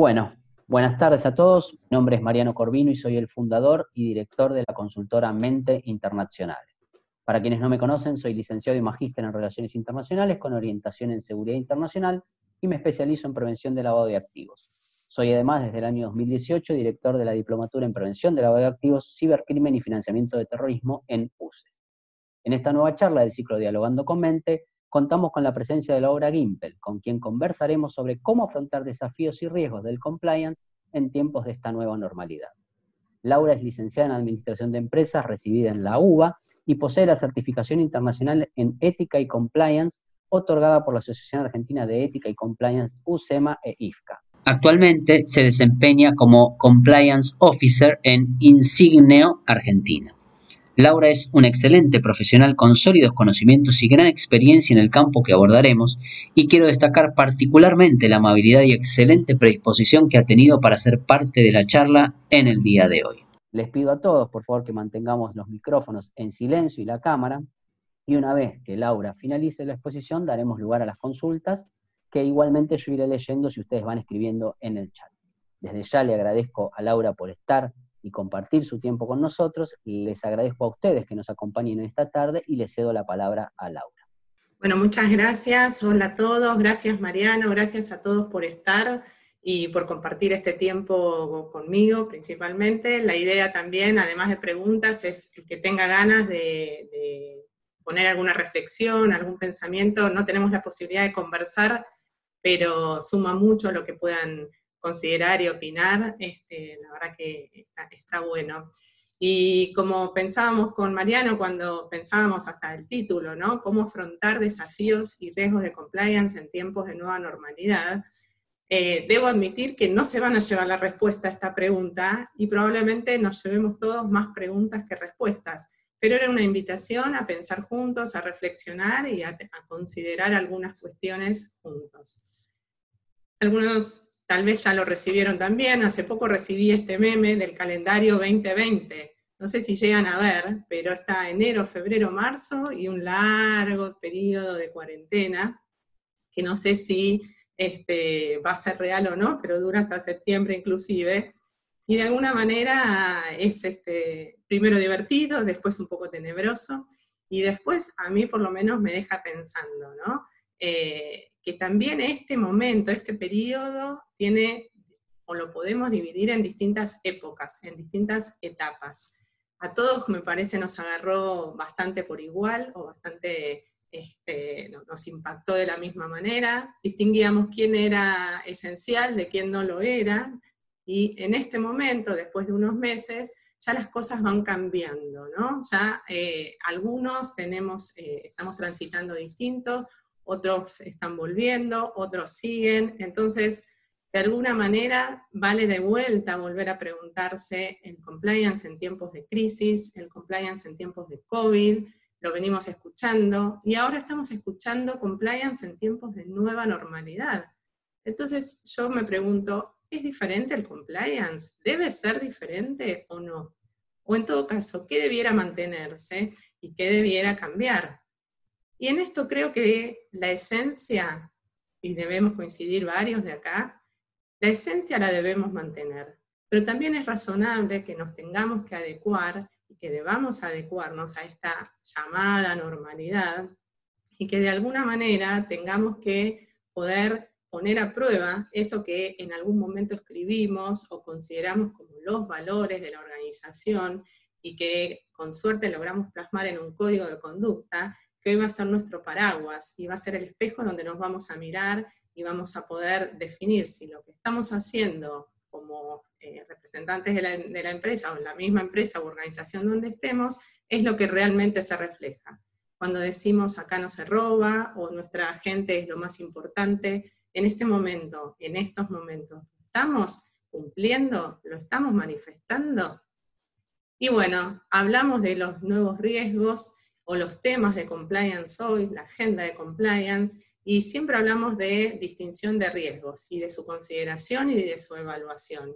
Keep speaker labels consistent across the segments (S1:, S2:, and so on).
S1: Bueno, buenas tardes a todos. Mi nombre es Mariano Corvino y soy el fundador y director de la consultora Mente Internacional. Para quienes no me conocen, soy licenciado y magíster en Relaciones Internacionales con orientación en Seguridad Internacional y me especializo en prevención de lavado de activos. Soy además desde el año 2018 director de la Diplomatura en Prevención de Lavado de Activos, Cibercrimen y Financiamiento de Terrorismo en UCES. En esta nueva charla del ciclo Dialogando con Mente, contamos con la presencia de Laura Gimpel, con quien conversaremos sobre cómo afrontar desafíos y riesgos del compliance en tiempos de esta nueva normalidad. Laura es licenciada en Administración de Empresas, recibida en la UBA, y posee la certificación internacional en Ética y Compliance, otorgada por la Asociación Argentina de Ética y Compliance, UCEMA e IFCA. Actualmente se desempeña como Compliance Officer en Insigneo, Argentina. Laura es una excelente profesional con sólidos conocimientos y gran experiencia en el campo que abordaremos y quiero destacar particularmente la amabilidad y excelente predisposición que ha tenido para ser parte de la charla en el día de hoy. Les pido a todos, por favor, que mantengamos los micrófonos en silencio y la cámara y una vez que Laura finalice la exposición daremos lugar a las consultas que igualmente yo iré leyendo si ustedes van escribiendo en el chat. Desde ya le agradezco a Laura por estar y compartir su tiempo con nosotros. Les agradezco a ustedes que nos acompañen en esta tarde y les cedo la palabra a Laura.
S2: Bueno, muchas gracias. Hola a todos. Gracias Mariano. Gracias a todos por estar y por compartir este tiempo conmigo principalmente. La idea también, además de preguntas, es el que tenga ganas de, de poner alguna reflexión, algún pensamiento. No tenemos la posibilidad de conversar, pero suma mucho lo que puedan considerar y opinar, este, la verdad que está, bueno. Y como pensábamos con Mariano cuando pensábamos hasta el título, ¿no? Cómo afrontar desafíos y riesgos de compliance en tiempos de nueva normalidad, eh, debo admitir que no se van a llevar la respuesta a esta pregunta y probablemente nos llevemos todos más preguntas que respuestas, pero era una invitación a pensar juntos, a reflexionar y a, a considerar algunas cuestiones juntos. Algunos tal vez ya lo recibieron también, hace poco recibí este meme del calendario 2020, no sé si llegan a ver, pero está enero, febrero, marzo y un largo periodo de cuarentena, que no sé si este, va a ser real o no, pero dura hasta septiembre inclusive, y de alguna manera es este, primero divertido, después un poco tenebroso, y después a mí por lo menos me deja pensando, ¿no? Eh, que también este momento, este periodo, tiene o lo podemos dividir en distintas épocas, en distintas etapas. A todos me parece nos agarró bastante por igual o bastante este, nos impactó de la misma manera, distinguíamos quién era esencial de quién no lo era, y en este momento, después de unos meses, ya las cosas van cambiando, ¿no? Ya eh, algunos tenemos, eh, estamos transitando distintos, otros están volviendo, otros siguen. Entonces, de alguna manera, vale de vuelta volver a preguntarse el compliance en tiempos de crisis, el compliance en tiempos de COVID, lo venimos escuchando, y ahora estamos escuchando compliance en tiempos de nueva normalidad. Entonces, yo me pregunto, ¿es diferente el compliance? ¿Debe ser diferente o no? O en todo caso, ¿qué debiera mantenerse y qué debiera cambiar? Y en esto creo que la esencia, y debemos coincidir varios de acá, la esencia la debemos mantener, pero también es razonable que nos tengamos que adecuar y que debamos adecuarnos a esta llamada normalidad y que de alguna manera tengamos que poder poner a prueba eso que en algún momento escribimos o consideramos como los valores de la organización y que con suerte logramos plasmar en un código de conducta que hoy va a ser nuestro paraguas y va a ser el espejo donde nos vamos a mirar y vamos a poder definir si lo que estamos haciendo como eh, representantes de la, de la, empresa o en la misma empresa o organización donde estemos es lo que realmente se refleja. Cuando decimos acá no se roba o nuestra gente es lo más importante, en este momento, en estos momentos, ¿estamos cumpliendo? ¿Lo estamos manifestando? Y bueno, hablamos de los nuevos riesgos o los temas de compliance hoy, la agenda de compliance, y siempre hablamos de distinción de riesgos y de su consideración y de su evaluación.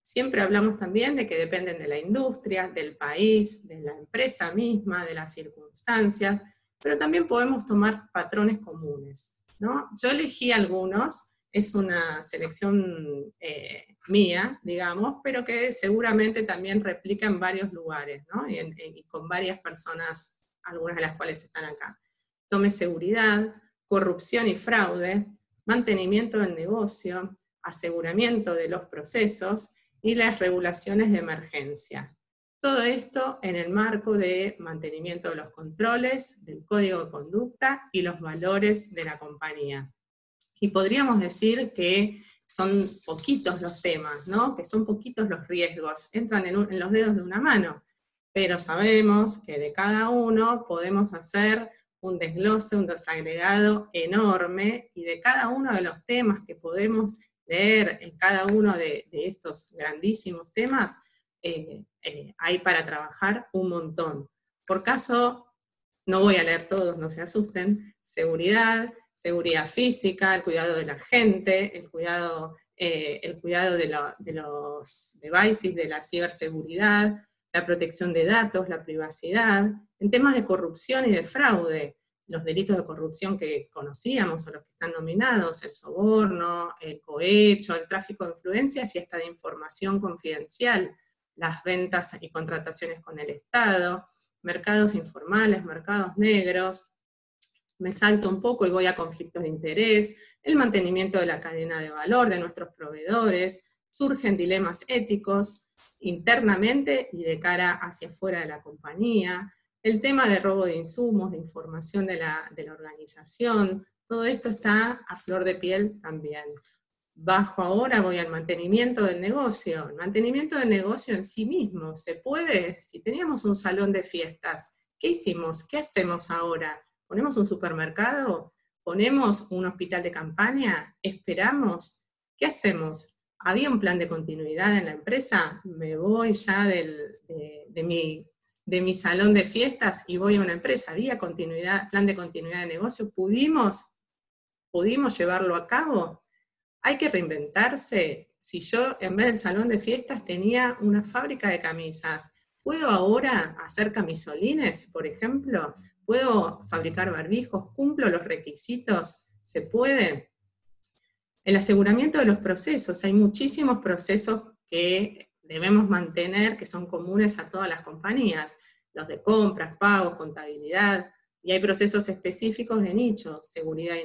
S2: Siempre hablamos también de que dependen de la industria, del país, de la empresa misma, de las circunstancias, pero también podemos tomar patrones comunes. ¿no? Yo elegí algunos es una selección eh, mía, digamos, pero que seguramente también replica en varios lugares, ¿no? y, con varias personas, algunas de las cuales están acá. Tome seguridad, corrupción y fraude, mantenimiento del negocio, aseguramiento de los procesos y las regulaciones de emergencia. Todo esto en el marco de mantenimiento de los controles, del código de conducta y los valores de la compañía. Y podríamos decir que son poquitos los temas, ¿no? que son poquitos los riesgos, entran en, en los dedos de una mano, pero sabemos que de cada uno podemos hacer un desglose, un desagregado enorme, y de cada uno de los temas que podemos leer en cada uno de, estos grandísimos temas, eh, eh, hay para trabajar un montón. Por caso, no voy a leer todos, no se asusten, seguridad, seguridad física, el cuidado de la gente, el cuidado, eh, el cuidado de, los devices, de la ciberseguridad, la protección de datos, la privacidad, en temas de corrupción y de fraude, los delitos de corrupción que conocíamos o los que están nominados, el soborno, el cohecho, el tráfico de influencias y hasta de información confidencial, las ventas y contrataciones con el Estado, mercados informales, mercados negros, me salto un poco y voy a conflictos de interés, el mantenimiento de la cadena de valor de nuestros proveedores, surgen dilemas éticos internamente y de cara hacia afuera de la compañía, el tema de robo de insumos, de información de la, de la organización, todo esto está a flor de piel también. Bajo ahora voy al mantenimiento del negocio. El mantenimiento del negocio en sí mismo, ¿se puede? Si teníamos un salón de fiestas, ¿qué hicimos? ¿Qué hacemos ahora? ¿Ponemos un supermercado? ¿Ponemos un hospital de campaña? ¿Esperamos? ¿Qué hacemos? ¿Había un plan de continuidad en la empresa? Me voy ya de, mi, de mi salón de fiestas y voy a una empresa. ¿Había continuidad, plan de continuidad de negocio? ¿Pudimos, ¿Pudimos llevarlo a cabo? Hay que reinventarse. Si yo en vez del salón de fiestas tenía una fábrica de camisas, ¿puedo ahora hacer camisolines, por ejemplo? ¿Puedo fabricar barbijos? ¿Cumplo los requisitos? ¿Se puede? El aseguramiento de los procesos. Hay muchísimos procesos que debemos mantener, que son comunes a todas las compañías. Los de compras, pagos, contabilidad. Y hay procesos específicos de nicho, seguridad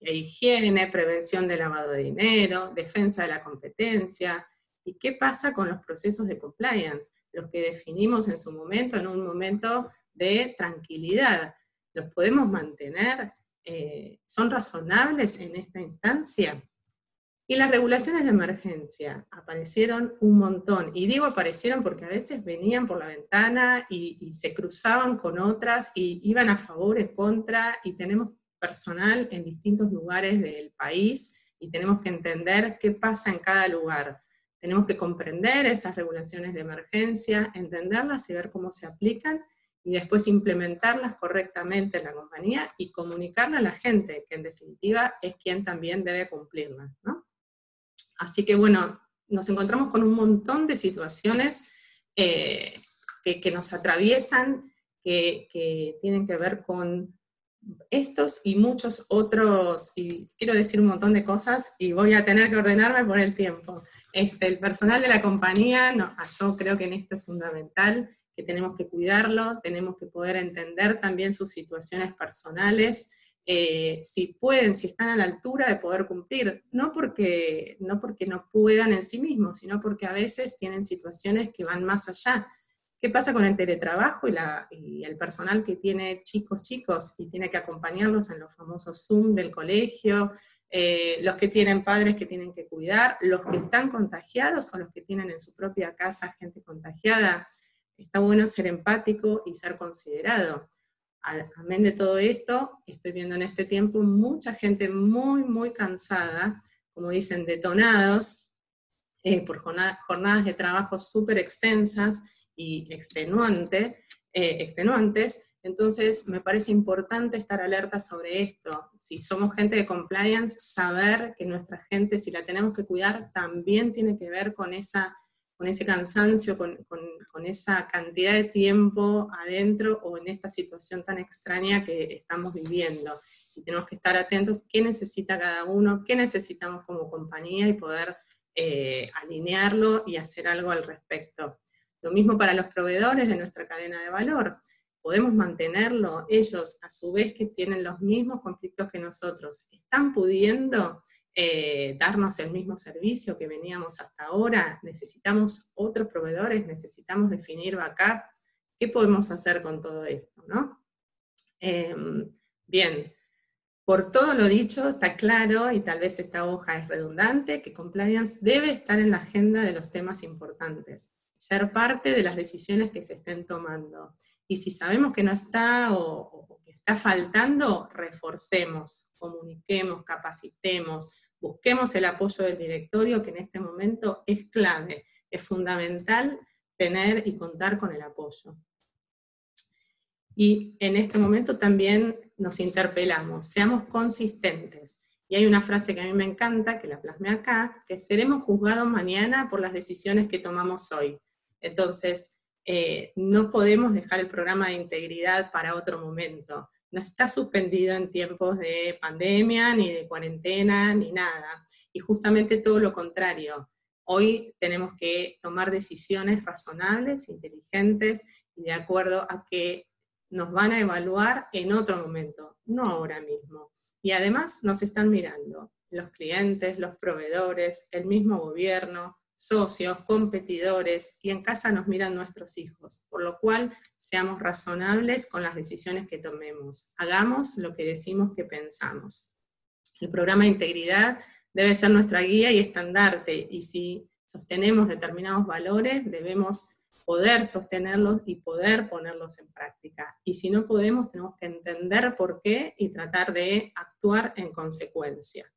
S2: e higiene, prevención de lavado de dinero, defensa de la competencia. ¿Y qué pasa con los procesos de compliance? Los que definimos en su momento, en un momento de tranquilidad. ¿Los podemos mantener? Eh, ¿Son razonables en esta instancia? Y las regulaciones de emergencia aparecieron un montón. Y digo aparecieron porque a veces venían por la ventana y, se cruzaban con otras y iban a favor, en contra, y tenemos personal en distintos lugares del país y tenemos que entender qué pasa en cada lugar. Tenemos que comprender esas regulaciones de emergencia, entenderlas y ver cómo se aplican y después implementarlas correctamente en la compañía y comunicarle a la gente, que en definitiva es quien también debe cumplirlas. Así que bueno, nos encontramos con un montón de situaciones eh, que, nos atraviesan, que, tienen que ver con estos y muchos otros, y quiero decir un montón de cosas y voy a tener que ordenarme por el tiempo. Este, el personal de la compañía, no, yo creo que en esto es fundamental, que tenemos que cuidarlo, tenemos que poder entender también sus situaciones personales, eh, si pueden, si están a la altura de poder cumplir, no porque, no porque no puedan en sí mismos, sino porque a veces tienen situaciones que van más allá. ¿Qué pasa con el teletrabajo y, la, y, el personal que tiene chicos chicos y tiene que acompañarlos en los famosos Zoom del colegio, eh, los que tienen padres que tienen que cuidar, los que están contagiados o los que tienen en su propia casa gente contagiada? está bueno ser empático y ser considerado. Amén de todo esto, estoy viendo en este tiempo mucha gente muy, muy cansada, como dicen, detonados eh, por jornadas de trabajo súper extensas y eh, extenuantes. Entonces, me parece importante estar alerta sobre esto. Si somos gente de compliance, saber que nuestra gente, si la tenemos que cuidar, también tiene que ver con esa con ese cansancio, con, esa cantidad de tiempo adentro o en esta situación tan extraña que estamos viviendo. y tenemos que estar atentos qué necesita cada uno, qué necesitamos como compañía y poder eh, alinearlo y hacer algo al respecto. Lo mismo para los proveedores de nuestra cadena de valor. Podemos mantenerlo, ellos a su vez que tienen los mismos conflictos que nosotros, están pudiendo eh, darnos el mismo servicio que veníamos hasta ahora, necesitamos otros proveedores, necesitamos definir backup, ¿qué podemos hacer con todo esto? ¿no? Em, bien, por todo lo dicho, está claro, y tal vez esta hoja es redundante, que compliance debe estar en la agenda de los temas importantes, ser parte de las decisiones que se estén tomando. Y si sabemos que no está o, que está faltando, reforcemos, comuniquemos, capacitemos, busquemos el apoyo del directorio, que en este momento es clave, es fundamental tener y contar con el apoyo. Y en este momento también nos interpelamos, seamos consistentes. Y hay una frase que a mí me encanta, que la plasmé acá, que seremos juzgados mañana por las decisiones que tomamos hoy. Entonces, eh, no podemos dejar el programa de integridad para otro momento no está suspendido en tiempos de pandemia, ni de cuarentena, ni nada. Y justamente todo lo contrario. Hoy tenemos que tomar decisiones razonables, inteligentes y de acuerdo a que nos van a evaluar en otro momento, no ahora mismo. Y además nos están mirando los clientes, los proveedores, el mismo gobierno, socios, competidores, y en casa nos miran nuestros hijos, por lo cual seamos razonables con las decisiones que tomemos. Hagamos lo que decimos que pensamos. El programa de integridad debe ser nuestra guía y estandarte, y si sostenemos determinados valores, debemos poder sostenerlos y poder ponerlos en práctica. Y si no podemos, tenemos que entender por qué y tratar de actuar en consecuencia.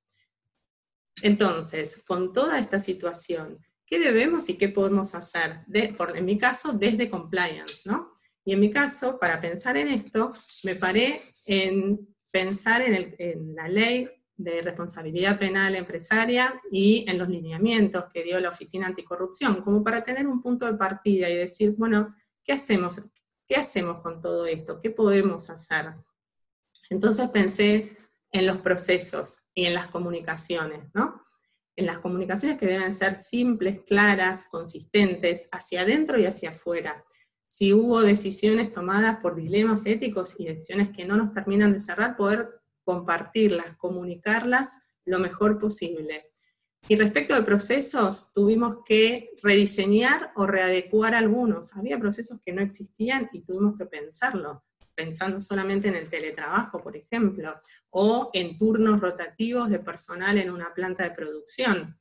S2: Entonces, con toda esta situación, qué debemos y qué podemos hacer, por, en mi caso, desde compliance, ¿no? Y en mi caso, para pensar en esto, me paré en pensar en, la ley de responsabilidad penal empresaria y en los lineamientos que dio la Oficina Anticorrupción, como para tener un punto de partida y decir, bueno, ¿qué hacemos? ¿Qué hacemos con todo esto? ¿Qué podemos hacer? Entonces pensé en los procesos y en las comunicaciones, ¿no? En las comunicaciones que deben ser simples, claras, consistentes, hacia adentro y hacia afuera. Si hubo decisiones tomadas por dilemas éticos y decisiones que no nos terminan de cerrar, poder compartirlas, comunicarlas lo mejor posible. Y respecto de procesos, tuvimos que rediseñar o readecuar algunos. Había procesos que no existían y tuvimos que pensarlo pensando solamente en el teletrabajo, por ejemplo, o en turnos rotativos de personal en una planta de producción.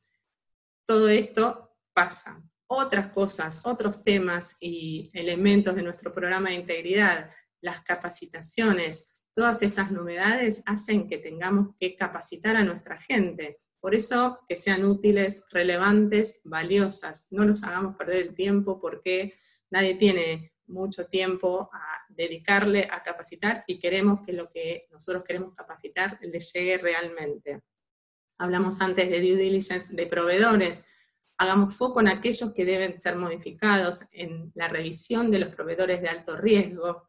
S2: Todo esto pasa. Otras cosas, otros temas y elementos de nuestro programa de integridad, las capacitaciones, todas estas novedades hacen que tengamos que capacitar a nuestra gente. Por eso, que sean útiles, relevantes, valiosas. No los hagamos perder el tiempo porque nadie tiene mucho tiempo a dedicarle a capacitar y queremos que lo que nosotros queremos capacitar le llegue realmente. Hablamos antes de due diligence de proveedores. Hagamos foco en aquellos que deben ser modificados, en la revisión de los proveedores de alto riesgo.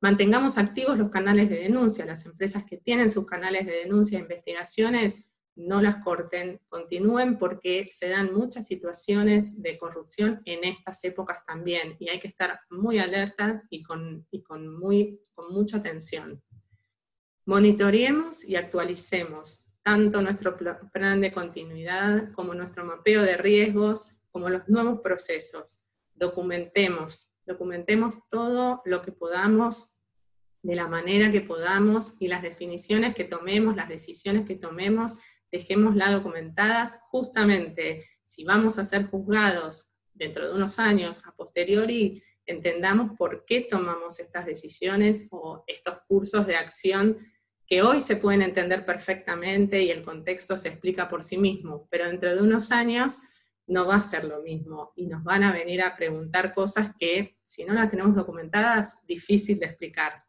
S2: Mantengamos activos los canales de denuncia. Las empresas que tienen sus canales de denuncia e investigaciones no las corten, continúen porque se dan muchas situaciones de corrupción en estas épocas también y hay que estar muy alerta y con, con, muy, con mucha atención. Monitoreemos y actualicemos tanto nuestro plan de continuidad como nuestro mapeo de riesgos, como los nuevos procesos. Documentemos, documentemos todo lo que podamos de la manera que podamos y las definiciones que tomemos, las decisiones que tomemos dejémosla documentadas, justamente si vamos a ser juzgados dentro de unos años, a posteriori, entendamos por qué tomamos estas decisiones o estos cursos de acción que hoy se pueden entender perfectamente y el contexto se explica por sí mismo, pero dentro de unos años no va a ser lo mismo y nos van a venir a preguntar cosas que si no las tenemos documentadas, difícil de explicar.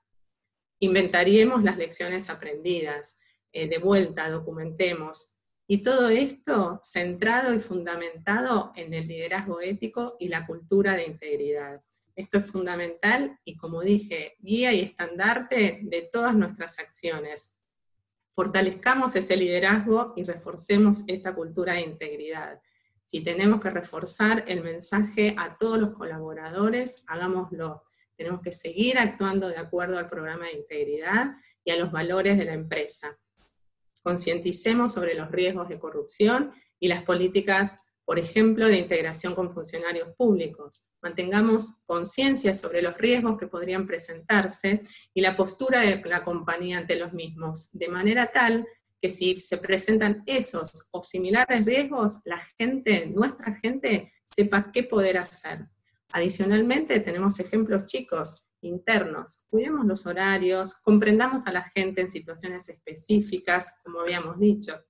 S2: Inventaríamos las lecciones aprendidas, eh, de vuelta, documentemos. Y todo esto centrado y fundamentado en el liderazgo ético y la cultura de integridad. Esto es fundamental y como dije, guía y estandarte de todas nuestras acciones. Fortalezcamos ese liderazgo y reforcemos esta cultura de integridad. Si tenemos que reforzar el mensaje a todos los colaboradores, hagámoslo. Tenemos que seguir actuando de acuerdo al programa de integridad y a los valores de la empresa. Concienticemos sobre los riesgos de corrupción y las políticas, por ejemplo, de integración con funcionarios públicos. Mantengamos conciencia sobre los riesgos que podrían presentarse y la postura de la compañía ante los mismos, de manera tal que si se presentan esos o similares riesgos, la gente, nuestra gente, sepa qué poder hacer. Adicionalmente, tenemos ejemplos chicos, internos. Cuidemos los horarios, comprendamos a la gente en situaciones específicas, como habíamos dicho.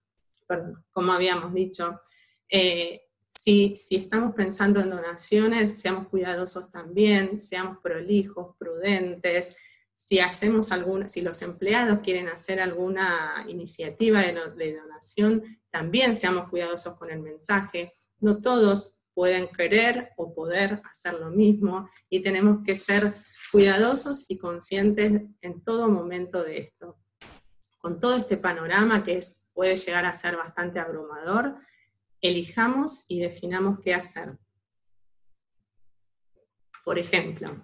S2: como habíamos dicho. Eh, si, si, estamos pensando en donaciones, seamos cuidadosos también, seamos prolijos, prudentes, si hacemos alguna, si los empleados quieren hacer alguna iniciativa de, donación, también seamos cuidadosos con el mensaje. No todos pueden querer o poder hacer lo mismo y tenemos que ser cuidadosos y conscientes en todo momento de esto. Con todo este panorama que es, puede llegar a ser bastante abrumador, elijamos y definamos qué hacer. Por ejemplo,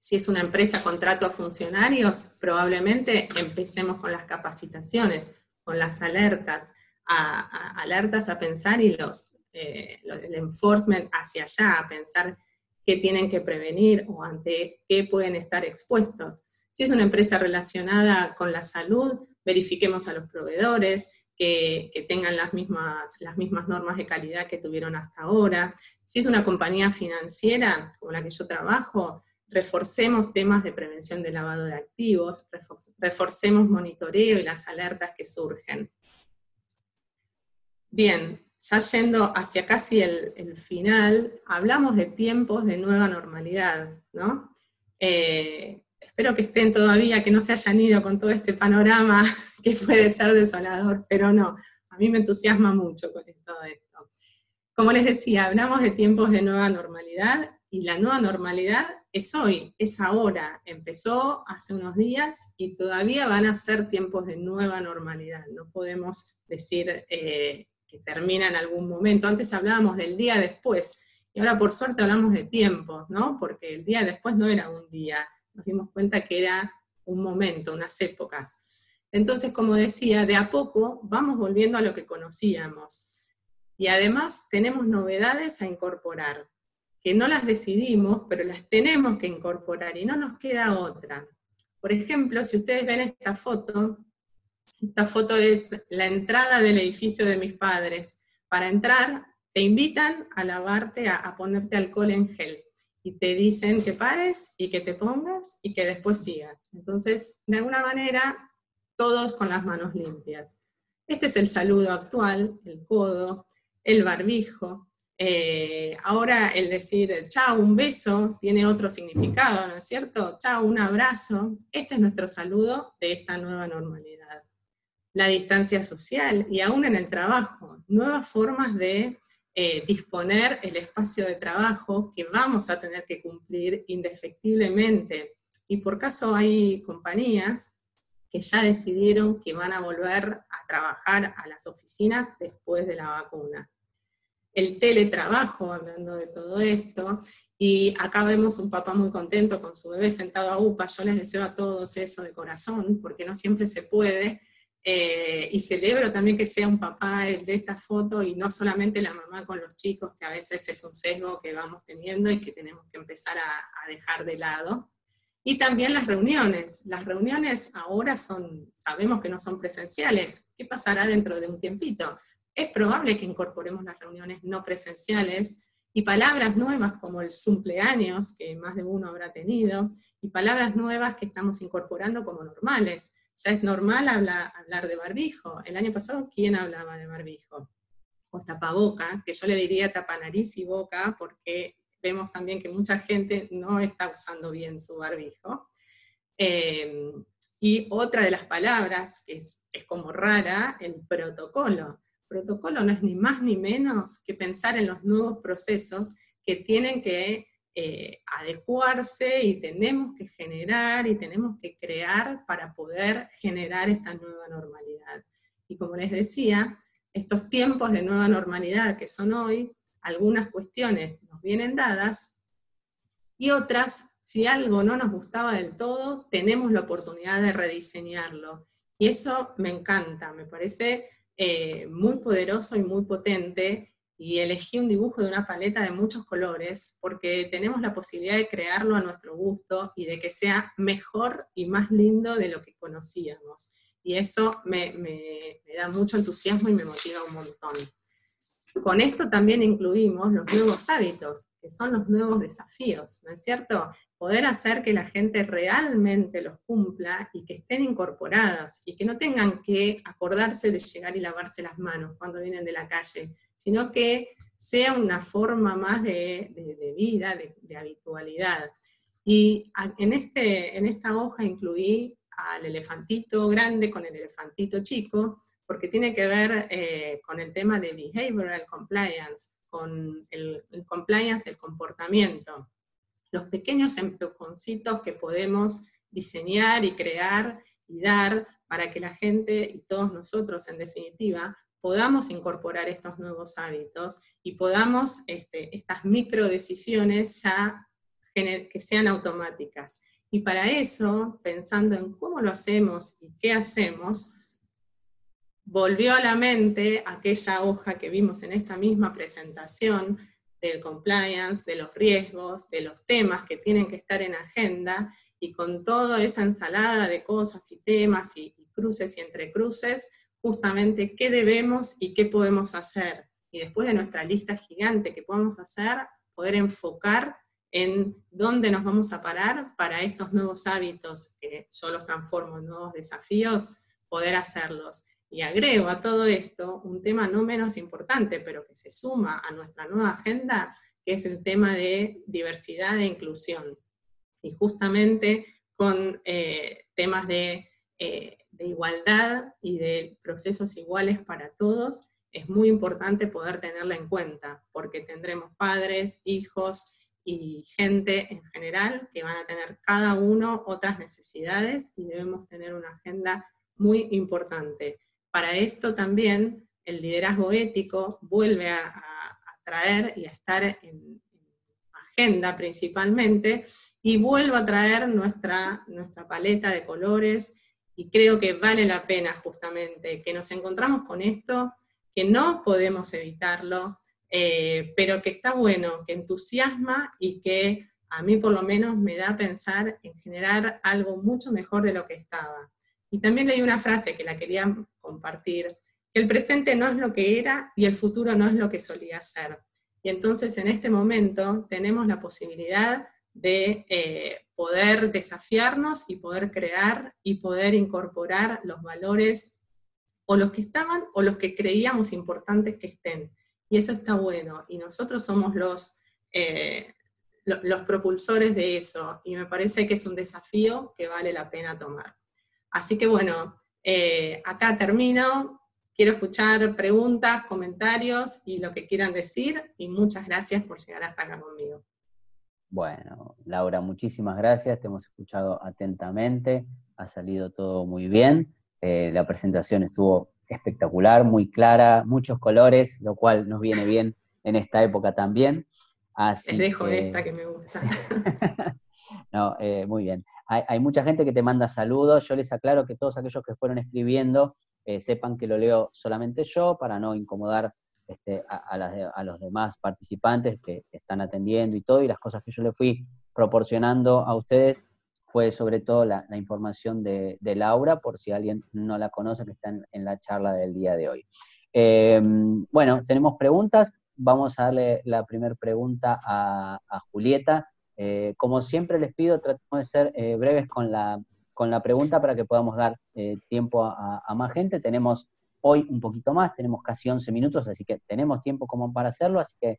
S2: si es una empresa contrato a funcionarios, probablemente empecemos con las capacitaciones, con las alertas, alertas a pensar y los, eh, el enforcement hacia allá, a pensar qué tienen que prevenir o ante qué pueden estar expuestos. Si es una empresa relacionada con la salud, verifiquemos a los proveedores, que, que, tengan las mismas, las mismas normas de calidad que tuvieron hasta ahora. Si es una compañía financiera, como la que yo trabajo, reforcemos temas de prevención de lavado de activos, reforcemos monitoreo y las alertas que surgen. Bien, ya yendo hacia casi el, final, hablamos de tiempos de nueva normalidad, ¿no? Eh, espero que estén todavía, que no se hayan ido con todo este panorama que puede ser desolador, pero no, a mí me entusiasma mucho con todo esto. Como les decía, hablamos de tiempos de nueva normalidad y la nueva normalidad es hoy, es ahora, empezó hace unos días y todavía van a ser tiempos de nueva normalidad. No podemos decir eh, termina en algún momento. Antes hablábamos del día después y ahora por suerte hablamos de tiempos, ¿no? Porque el día después no era un día, nos dimos cuenta que era un momento, unas épocas. Entonces, como decía, de a poco vamos volviendo a lo que conocíamos. Y además tenemos novedades a incorporar que no las decidimos, pero las tenemos que incorporar y no nos queda otra. Por ejemplo, si ustedes ven esta foto, esta foto es la entrada del edificio de mis padres. Para entrar, te invitan a lavarte, a, ponerte alcohol en gel. Y te dicen que pares y que te pongas y que después sigas. Entonces, de alguna manera, todos con las manos limpias. Este es el saludo actual, el codo, el barbijo, eh, ahora el decir chao, un beso, tiene otro significado, ¿no es cierto? Chao, un abrazo. Este es nuestro saludo de esta nueva normalidad. La distancia social y aún en el trabajo, nuevas formas de eh, disponer el espacio de trabajo que vamos a tener que cumplir indefectiblemente. Y por caso hay compañías que ya decidieron que van a volver a trabajar a las oficinas después de la vacuna el teletrabajo, hablando de todo esto, y acá vemos un papá muy contento con su bebé sentado a UPA, yo les deseo a todos eso de corazón, porque no siempre se puede, eh, y celebro también que sea un papá de esta foto y no solamente la mamá con los chicos, que a veces es un sesgo que vamos teniendo y que tenemos que empezar a, a dejar de lado. Y también las reuniones. Las reuniones ahora son, sabemos que no son presenciales. ¿Qué pasará dentro de un tiempito? es probable que incorporemos las reuniones no presenciales y palabras nuevas como el cumpleaños, que más de uno habrá tenido, y palabras nuevas que estamos incorporando como normales. Ya es normal hablar de barbijo. El año pasado, ¿quién hablaba de barbijo? O tapaboca, que yo le diría tapa nariz y boca, porque vemos también que mucha gente no está usando bien su barbijo. Eh, y otra de las palabras que es, es como rara, el protocolo protocolo no es ni más ni menos que pensar en los nuevos procesos que tienen que eh, adecuarse y tenemos que generar y tenemos que crear para poder generar esta nueva normalidad. Y como les decía, estos tiempos de nueva normalidad que son hoy, algunas cuestiones nos vienen dadas y otras, si algo no nos gustaba del todo, tenemos la oportunidad de rediseñarlo. Y eso me encanta, me parece eh, muy poderoso y muy potente. Y elegí un dibujo de una paleta de muchos colores porque tenemos la posibilidad de crearlo a nuestro gusto y de que sea mejor y más lindo de lo que conocíamos. Y eso me, me da mucho entusiasmo y me motiva un montón. Con esto también incluimos los nuevos hábitos, que son los nuevos desafíos, ¿no es cierto? Poder hacer que la gente realmente los cumpla y que estén incorporadas y que no tengan que acordarse de llegar y lavarse las manos cuando vienen de la calle, sino que sea una forma más de, vida, de, habitualidad. Y en, este, en esta hoja incluí al elefantito grande con el elefantito chico, porque tiene que ver eh, con el tema de behavioral compliance, con el, compliance del comportamiento. Los pequeños empujoncitos que podemos diseñar y crear y dar para que la gente y todos nosotros, en definitiva, podamos incorporar estos nuevos hábitos y podamos este, estas micro decisiones ya que sean automáticas. Y para eso, pensando en cómo lo hacemos y qué hacemos, volvió a la mente aquella hoja que vimos en esta misma presentación del compliance, de los riesgos, de los temas que tienen que estar en agenda, y con toda esa ensalada de cosas y temas y, cruces y entrecruces, justamente qué debemos y qué podemos hacer. Y después de nuestra lista gigante que podemos hacer, poder enfocar en dónde nos vamos a parar para estos nuevos hábitos, que yo los transformo en nuevos desafíos, poder hacerlos. Y agrego a todo esto un tema no menos importante, pero que se suma a nuestra nueva agenda, que es el tema de diversidad e inclusión. Y justamente con eh, temas de, eh, de igualdad y de procesos iguales para todos, es muy importante poder tenerla en cuenta, porque tendremos padres, hijos y gente en general que van a tener cada uno otras necesidades y debemos tener una agenda muy importante. Para esto también el liderazgo ético vuelve a, traer y a estar en, agenda principalmente, y vuelve a traer nuestra, nuestra paleta de colores, y creo que vale la pena justamente que nos encontramos con esto, que no podemos evitarlo, eh, pero que está bueno, que entusiasma y que a mí por lo menos me da a pensar en generar algo mucho mejor de lo que estaba. Y también leí una frase que la quería compartir, que el presente no es lo que era y el futuro no es lo que solía ser. Y entonces en este momento tenemos la posibilidad de eh, poder desafiarnos y poder crear y poder incorporar los valores o los que estaban o los que creíamos importantes que estén. Y eso está bueno. Y nosotros somos los, eh, los propulsores de eso. Y me parece que es un desafío que vale la pena tomar. Así que bueno, eh, acá termino. Quiero escuchar preguntas, comentarios y lo que quieran decir. Y muchas gracias por llegar hasta acá conmigo.
S1: Bueno, Laura, muchísimas gracias. Te hemos escuchado atentamente. Ha salido todo muy bien. Eh, la presentación estuvo espectacular, muy clara, muchos colores, lo cual nos viene bien en esta época también.
S2: Así Les dejo esta que me gusta.
S1: no, eh, muy bien hay, mucha gente que te manda saludos, yo les aclaro que todos aquellos que fueron escribiendo eh, sepan que lo leo solamente yo para no incomodar este, a, los demás participantes que están atendiendo y todo, y las cosas que yo le fui proporcionando a ustedes fue sobre todo la, información de, Laura, por si alguien no la conoce, que está en, la charla del día de hoy. Em, bueno, tenemos preguntas. Vamos a darle la primera pregunta a Julieta. Eh, como siempre les pido, tratemos de ser eh, breves con la, con la pregunta para que podamos dar eh, tiempo a, más gente. Tenemos hoy un poquito más, tenemos casi 11 minutos, así que tenemos tiempo como para hacerlo, así que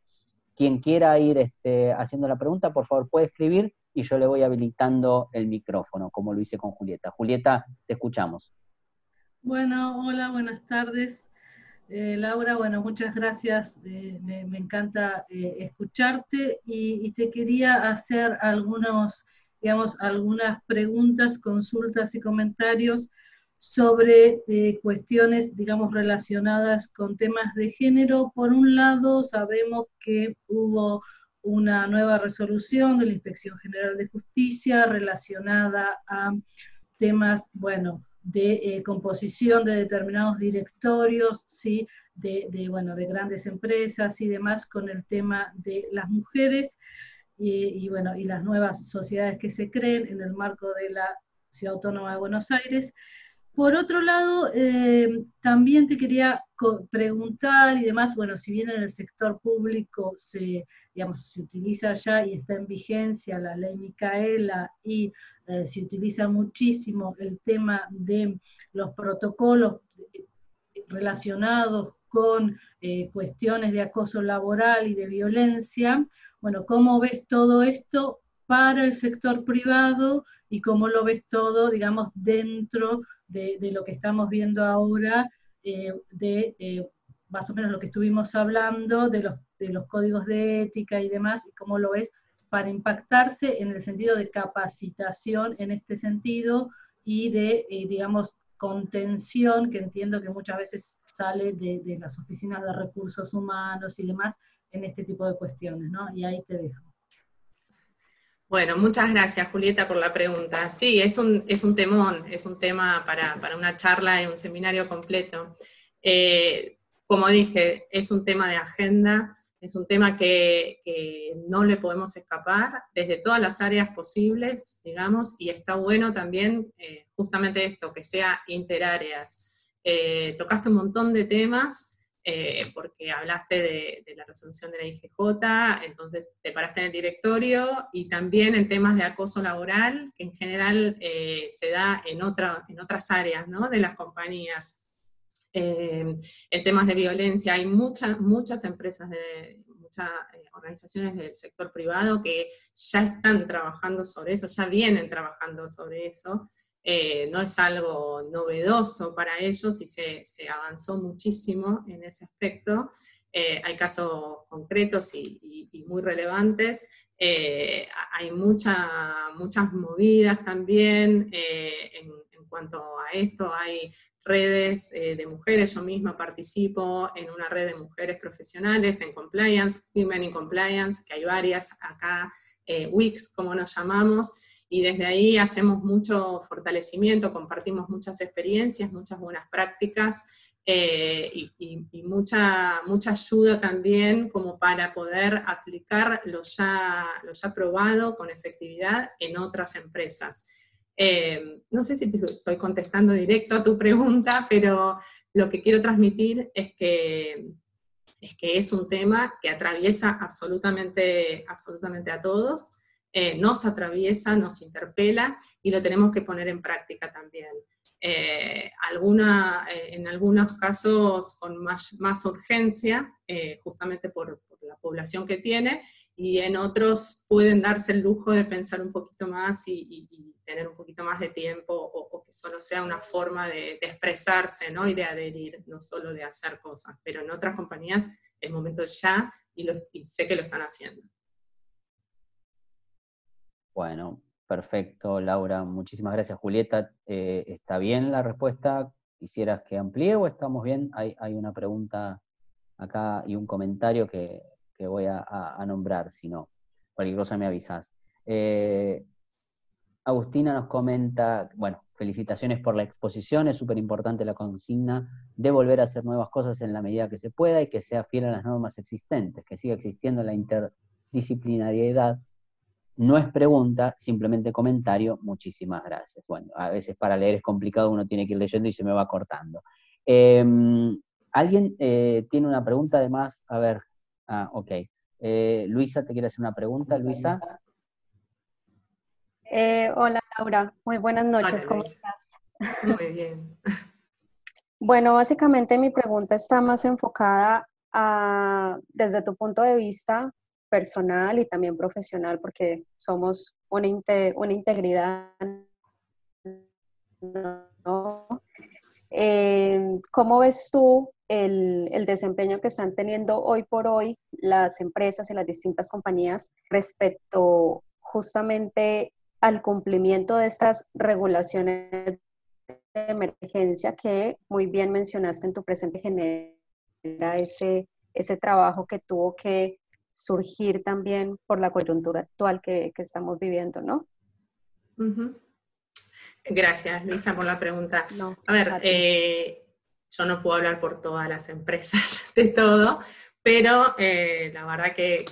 S1: quien quiera ir este, haciendo la pregunta, por favor puede escribir y yo le voy habilitando el micrófono, como lo hice con Julieta. Julieta, te escuchamos.
S3: Bueno, hola, buenas tardes. Eh, Laura, bueno, muchas gracias, eh, me, encanta eh, escucharte y, te quería hacer algunos, digamos, algunas preguntas, consultas y comentarios sobre cuestiones, digamos, relacionadas con temas de género. Por un lado, sabemos que hubo una nueva resolución de la Inspección General de Justicia relacionada a temas, bueno, de eh, composición de determinados directorios, ¿sí? De, de, bueno, de grandes empresas y demás con el tema de las mujeres y, bueno, y las nuevas sociedades que se creen en el marco de la Ciudad Autónoma de Buenos Aires. Por otro lado, eh, también te quería preguntar y demás, bueno, si bien en el sector público se, digamos, se utiliza ya y está en vigencia la ley Micaela y eh, se utiliza muchísimo el tema de los protocolos relacionados con eh, cuestiones de acoso laboral y de violencia, bueno, ¿cómo ves todo esto para el sector privado y cómo lo ves todo, digamos, dentro de, lo que estamos viendo ahora, eh, de eh, más o menos lo que estuvimos hablando, de los, de los códigos de ética y demás, y cómo lo ves para impactarse en el sentido de capacitación en este sentido y de, eh, digamos, contención, que entiendo que muchas veces sale de, de, las oficinas de recursos humanos y demás en este tipo de cuestiones, ¿no? Y ahí te dejo.
S2: Bueno, muchas gracias Julieta por la pregunta. Sí, es un, es un temón, es un tema para, una charla y un seminario completo. Eh, como dije, es un tema de agenda, es un tema que, no le podemos escapar desde todas las áreas posibles, digamos, y está bueno también eh, justamente esto, que sea interáreas. Eh, tocaste un montón de temas eh, porque hablaste de, la resolución de la IGJ, entonces te paraste en el directorio y también en temas de acoso laboral, que en general eh, se da en, otra, en otras áreas ¿no? de las compañías. Eh, en temas de violencia hay muchas, muchas empresas, muchas organizaciones del sector privado que ya están trabajando sobre eso, ya vienen trabajando sobre eso. Eh, no es algo novedoso para ellos y se, avanzó muchísimo en ese aspecto. Eh, hay casos concretos y, muy relevantes. Eh, hay muchas movidas también en, cuanto a esto. Hay redes de mujeres, yo misma participo en una red de mujeres profesionales en compliance, Women in Compliance, que hay varias acá, WIX, como nos llamamos, y desde ahí hacemos mucho fortalecimiento, compartimos muchas experiencias, muchas buenas prácticas eh, y, mucha, mucha ayuda también como para poder aplicar lo ya, lo ya probado con efectividad en otras empresas. Eh, no sé si te estoy contestando directo a tu pregunta, pero lo que quiero transmitir es que, es que es un tema que atraviesa absolutamente, absolutamente a todos. Eh, nos atraviesa, nos interpela y lo tenemos que poner en práctica también. Eh, eh, en algunos casos con más, urgencia, justamente por, la población que tiene, y en otros pueden darse el lujo de pensar un poquito más y, tener un poquito más de tiempo, o, que solo sea una forma de, expresarse ¿no? y de adherir, no solo de hacer cosas. Pero en otras compañías el momento ya y sé que lo están haciendo.
S1: Bueno, perfecto, Laura. Muchísimas gracias, Julieta. Eh, ¿Está bien la respuesta? ¿Quisieras que amplíe o estamos bien? Hay, una pregunta acá y un comentario que, voy a, nombrar, si no. Cualquier cosa me avisas. Eh, Agustina nos comenta, bueno, felicitaciones por la exposición, es súper importante la consigna de volver a hacer nuevas cosas en la medida que se pueda y que sea fiel a las normas existentes, que siga existiendo la interdisciplinariedad no es pregunta, simplemente comentario. Muchísimas gracias. Bueno, a veces para leer es complicado, uno tiene que ir leyendo y se me va cortando. Em, ¿Alguien eh, tiene una pregunta además? A ver, ah, ok. Eh, Luisa, ¿te quiere hacer una pregunta, Luisa?
S4: Eh, hola, Laura. Muy buenas noches. ¿Cómo estás?
S2: Muy bien.
S4: bueno, básicamente mi pregunta está más enfocada a, desde tu punto de vista, personal y también profesional, porque somos una, una integridad. Eh, ¿Cómo ves tú el, el, desempeño que están teniendo hoy por hoy las empresas y las distintas compañías respecto justamente al cumplimiento de estas regulaciones emergencia que muy bien mencionaste en tu presente genera ese, ese trabajo que tuvo que surgir también por la coyuntura actual que, estamos viviendo, ¿no?
S2: Gracias, Luisa, por la pregunta. a ver, eh, yo no puedo hablar por todas las empresas de todo, pero eh, la verdad que,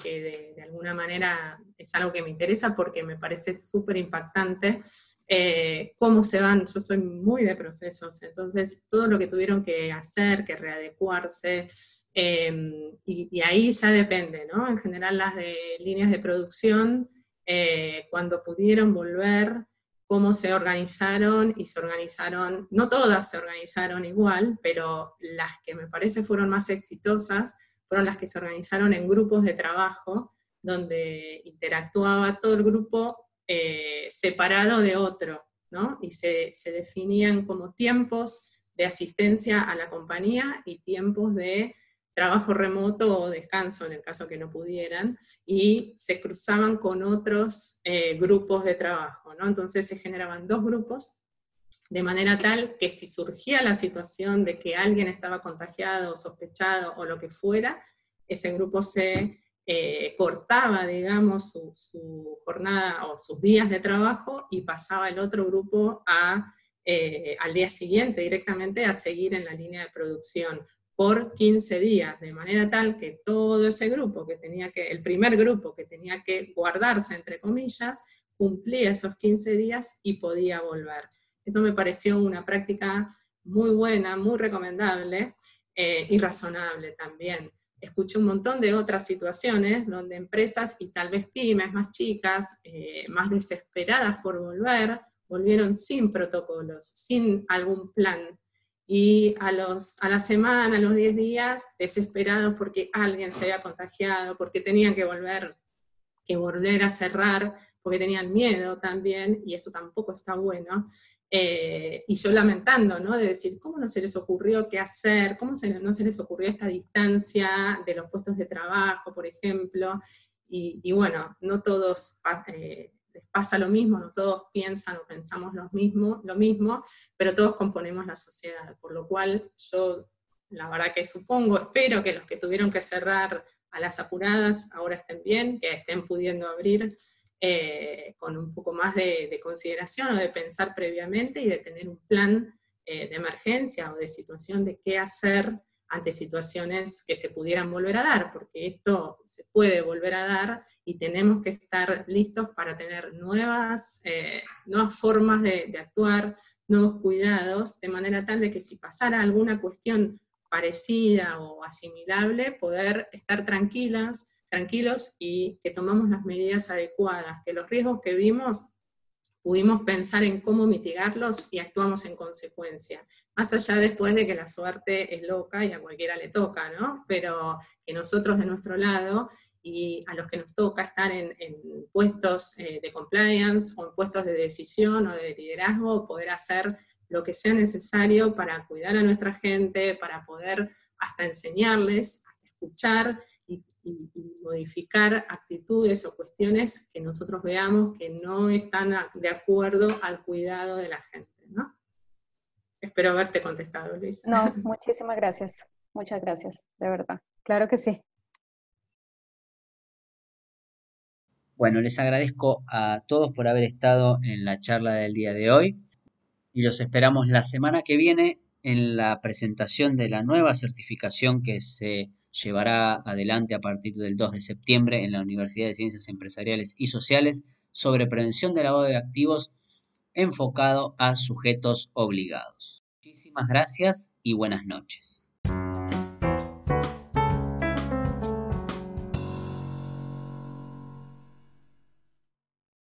S2: de, alguna manera es algo que me interesa porque me parece súper impactante eh, cómo se van, yo soy muy de procesos, entonces todo lo que tuvieron que hacer, que readecuarse, em, y, ahí ya depende, ¿no? En general las de líneas de producción, eh, cuando pudieron volver, cómo se organizaron y se organizaron, no todas se organizaron igual, pero las que me parece fueron más exitosas, fueron las que se organizaron en grupos de trabajo, donde interactuaba todo el grupo eh, separado de otro, ¿no? Y se, definían como tiempos de asistencia a la compañía y tiempos de trabajo remoto o descanso en el caso que no pudieran, y se cruzaban con otros eh, grupos de trabajo, ¿no? Entonces se generaban dos grupos de manera tal que si surgía la situación de que alguien estaba contagiado o sospechado o lo que fuera, ese grupo se eh, cortaba, digamos, su, jornada o sus días de trabajo y pasaba el otro grupo a, eh, al día siguiente directamente a seguir en la línea de producción por 15 días, de manera tal que todo ese grupo que tenía que, el primer grupo que tenía que guardarse, entre comillas, cumplía esos 15 días y podía volver. Eso me pareció una práctica muy buena, muy recomendable eh, y razonable también. Escuché un montón de otras situaciones donde empresas y tal vez pymes más chicas, eh, más desesperadas por volver, volvieron sin protocolos, sin algún plan. Y a, los, a la semana, a los 10 días, desesperados porque alguien se había contagiado, porque tenían que volver, que volver a cerrar, porque tenían miedo también, y eso tampoco está bueno. Eh, y yo lamentando, ¿no? De decir, ¿cómo no se les ocurrió qué hacer? ¿Cómo no se les ocurrió esta distancia de los puestos de trabajo, por ejemplo? Y, bueno, no todos eh, les pasa lo mismo, no todos piensan o pensamos lo mismo, lo mismo, pero todos componemos la sociedad, por lo cual yo la verdad que supongo, espero que los que tuvieron que cerrar a las apuradas ahora estén bien, que estén pudiendo abrir eh, con un poco más de, consideración o de pensar previamente y de tener un plan eh, de emergencia o de situación de qué hacer ante situaciones que se pudieran volver a dar, porque esto se puede volver a dar y tenemos que estar listos para tener nuevas, eh, nuevas formas de, de actuar, nuevos cuidados, de manera tal de que si pasara alguna cuestión parecida o asimilable, poder estar tranquilas, tranquilos y que tomamos las medidas adecuadas, que los riesgos que vimos pudimos pensar en cómo mitigarlos y actuamos en consecuencia. Más allá después de que la suerte es loca y a cualquiera le toca, ¿no? Pero que nosotros de nuestro lado y a los que nos toca estar en, puestos eh, de compliance o en puestos de decisión o de liderazgo, poder hacer lo que sea necesario para cuidar a nuestra gente, para poder hasta enseñarles, hasta escuchar y, modificar actitudes o cuestiones que nosotros veamos que no están de acuerdo al cuidado de la gente, ¿no? Espero haberte contestado, Luis.
S4: No, muchísimas gracias. Muchas gracias, de verdad. Claro que sí.
S1: Bueno, les agradezco a todos por haber estado en la charla del día de hoy y los esperamos la semana que viene en la presentación de la nueva certificación que se llevará adelante a partir del 2 de septiembre en la Universidad de Ciencias Empresariales y Sociales sobre prevención de lavado de activos enfocado a sujetos obligados. Muchísimas gracias y buenas noches.